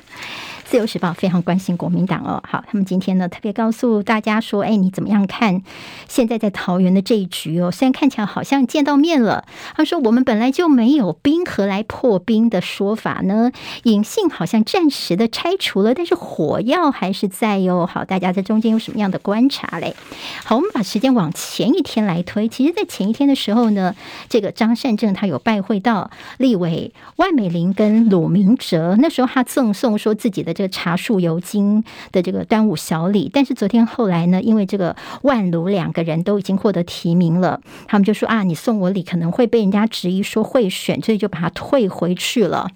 自由时报非常关心国民党哦，好，他们今天呢特别告诉大家说，哎，你怎么样看现在在桃园的这一局哦？虽然看起来好像见到面了，他说我们本来就没有冰何来破冰的说法呢，隐性好像暂时的拆除了，但是火药还是在哟。好，大家在中间有什么样的观察嘞？好，我们把时间往前一天来推，其实，在前一天的时候呢，这个张善政他有拜会到立委万美玲跟鲁明哲，那时候他赠送说自己的。这个茶树油精的这个端午小礼，但是昨天后来呢，因为这个万卢两个人都已经获得提名了，他们就说啊，你送我礼可能会被人家质疑说贿选，所以就把它退回去了。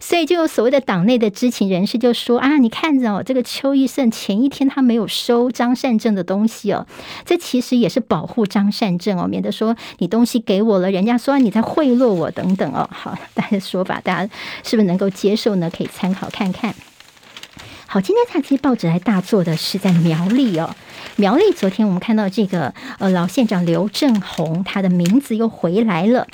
所以就有所谓的党内的知情人士就说啊，你看着哦，这个邱奕胜前一天他没有收张善政的东西哦，这其实也是保护张善政哦，免得说你东西给我了，人家说你在贿赂我等等哦。好，大家说法大家是不是能够接受呢？可以参考看看。好，今天财经报纸还大做的是在苗栗哦。苗栗昨天我们看到这个呃老县长刘正鸿，他的名字又回来了，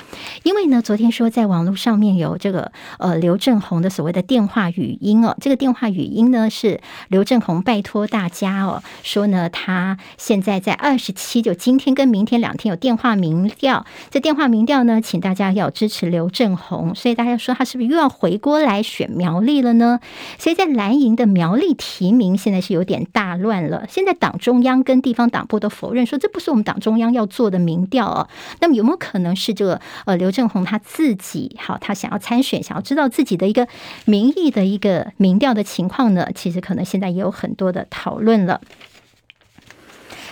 因为呢昨天说在网络上面有这个呃刘正鸿的所谓的电话语音哦，这个电话语音呢是刘正鸿拜托大家哦，说呢他现在在二十七，就今天跟明天两天有电话民调，这电话民调呢，请大家要支持刘正鸿，所以大家说他是不是又要回锅来选苗栗了呢？所以在蓝营的苗栗提名现在是有点大乱了，现在党中中央。跟地方党部都否认说，这不是我们党中央要做的民调哦。那么有没有可能是这个呃刘正宏他自己好，他想要参选，想要知道自己的一个民意的一个民调的情况呢？其实可能现在也有很多的讨论了。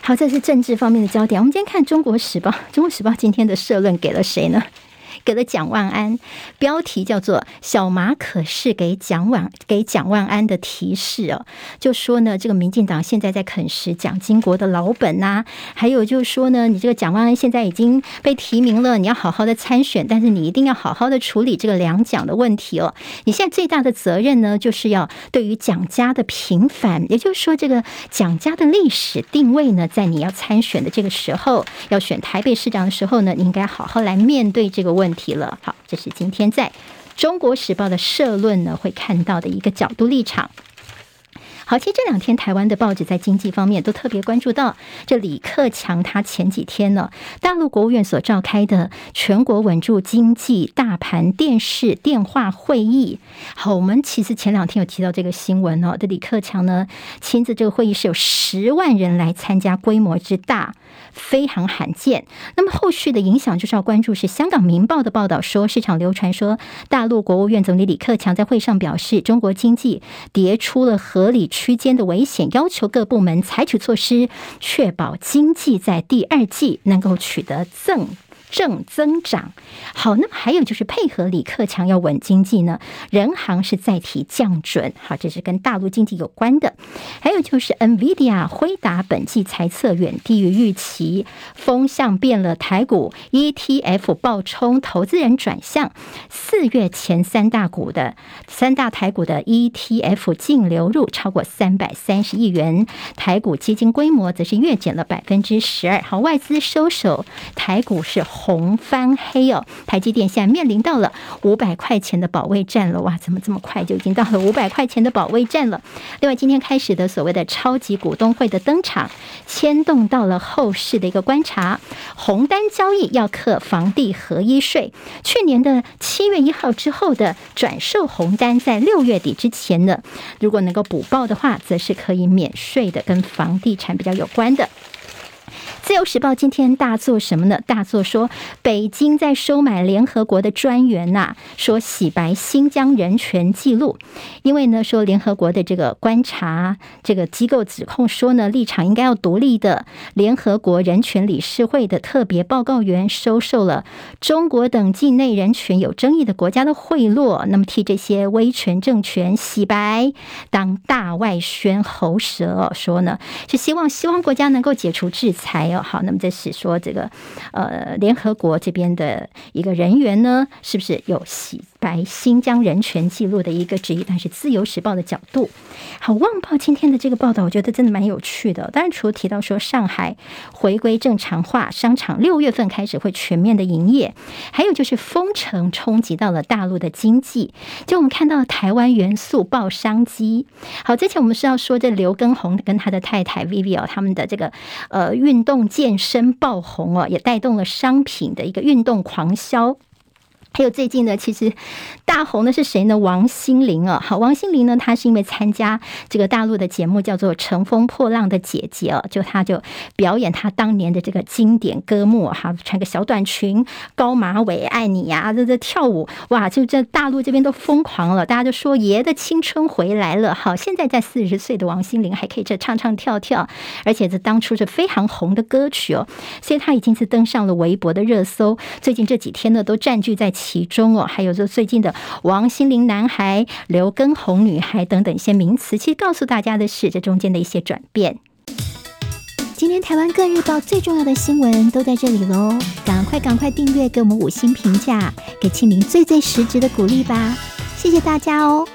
好，这是政治方面的焦点。我们今天看《中国时报》，《中国时报》今天的社论给了谁呢？给了蒋万安，标题叫做“小马可是给蒋万给蒋万安的提示”哦，就说呢，这个民进党现在在啃食蒋经国的老本呐、还有就是说呢，你这个蒋万安现在已经被提名了，你要好好的参选，但是你一定要好好的处理这个两蒋的问题哦。你现在最大的责任呢，就是要对于蒋家的平反，也就是说，这个蒋家的历史定位呢，在你要参选的这个时候，要选台北市长的时候呢，你应该好好来面对这个问题。提了，好，这是今天在中国时报的社论呢，会看到的一个角度立场。好，其实这两天台湾的报纸在经济方面都特别关注到这李克强，他前几天呢，大陆国务院所召开的全国稳住经济大盘电视电话会议。好，我们其实前两天有提到这个新闻哦，这李克强呢亲自这个会议是有十万人来参加，规模之大。非常罕见。那么后续的影响就是要关注，是香港《明报》的报道说，市场流传说，大陆国务院总理李克强在会上表示，中国经济跌出了合理区间的危险，要求各部门采取措施，确保经济在第二季能够取得正。正增长，好，那么还有就是配合李克强要稳经济呢，人行是再提降准，好，这是跟大陆经济有关的。还有就是 NVIDIA 辉达本季财测远低于预期，风向变了，台股 ETF 爆冲，投资人转向四月前三大股的三大台股的 ETF 净流入超过三百三十亿元，台股基金规模则是月减了百分之十二。好，外资收手，台股是。红翻黑哦。台积电现在面临到了五百块钱的保卫战了，哇，怎么这么快就已经到了五百块钱的保卫战了？另外，今天开始的所谓的超级股东会的登场，牵动到了后市的一个观察。红单交易要课房地合一税，去年的七月一号之后的转售红单，在六月底之前呢，如果能够补报的话，则是可以免税的，跟房地产比较有关的。自由时报今天大作什么呢？大作说北京在收买联合国的专员呐、说洗白新疆人权记录。因为呢，说联合国的这个观察这个机构指控说呢，立场应该要独立的联合国人权理事会的特别报告员收受了中国等境内人权有争议的国家的贿赂，那么替这些威权政权洗白，当大外宣喉舌说呢，是希望西方国家能够解除制裁。好，那么这是说这个，呃，联合国这边的一个人员呢，是不是有洗白新疆人权记录的一个质疑？但是《自由时报》的角度，好，《旺报》今天的这个报道，我觉得真的蛮有趣的。当然，除了提到说上海回归正常化，商场六月份开始会全面的营业，还有就是封城冲击到了大陆的经济。就我们看到台湾元素爆商机。好，之前我们是要说这刘畊宏跟他的太太 Vivian 他们的这个呃运动。健身爆红哦，也带动了商品的一个运动狂销。还有最近呢，其实大红的是谁呢？王心凌啊，好，王心凌呢，她是因为参加这个大陆的节目叫做《乘风破浪的姐姐》哦，就她就表演她当年的这个经典歌目哈，穿个小短裙、高马尾，爱你呀，这这跳舞哇，就这大陆这边都疯狂了，大家就说爷的青春回来了。好，现在在四十岁的王心凌还可以这唱唱跳跳，而且这当初是非常红的歌曲哦，所以她已经是登上了微博的热搜。最近这几天呢，都占据在。其中哦，还有就最近的王心凌男孩、刘畊宏女孩等等一些名词，其实告诉大家的是这中间的一些转变。今天台湾各日报最重要的新闻都在这里喽，赶快赶快订阅，给我们五星评价，给庆明最最实质的鼓励吧，谢谢大家哦。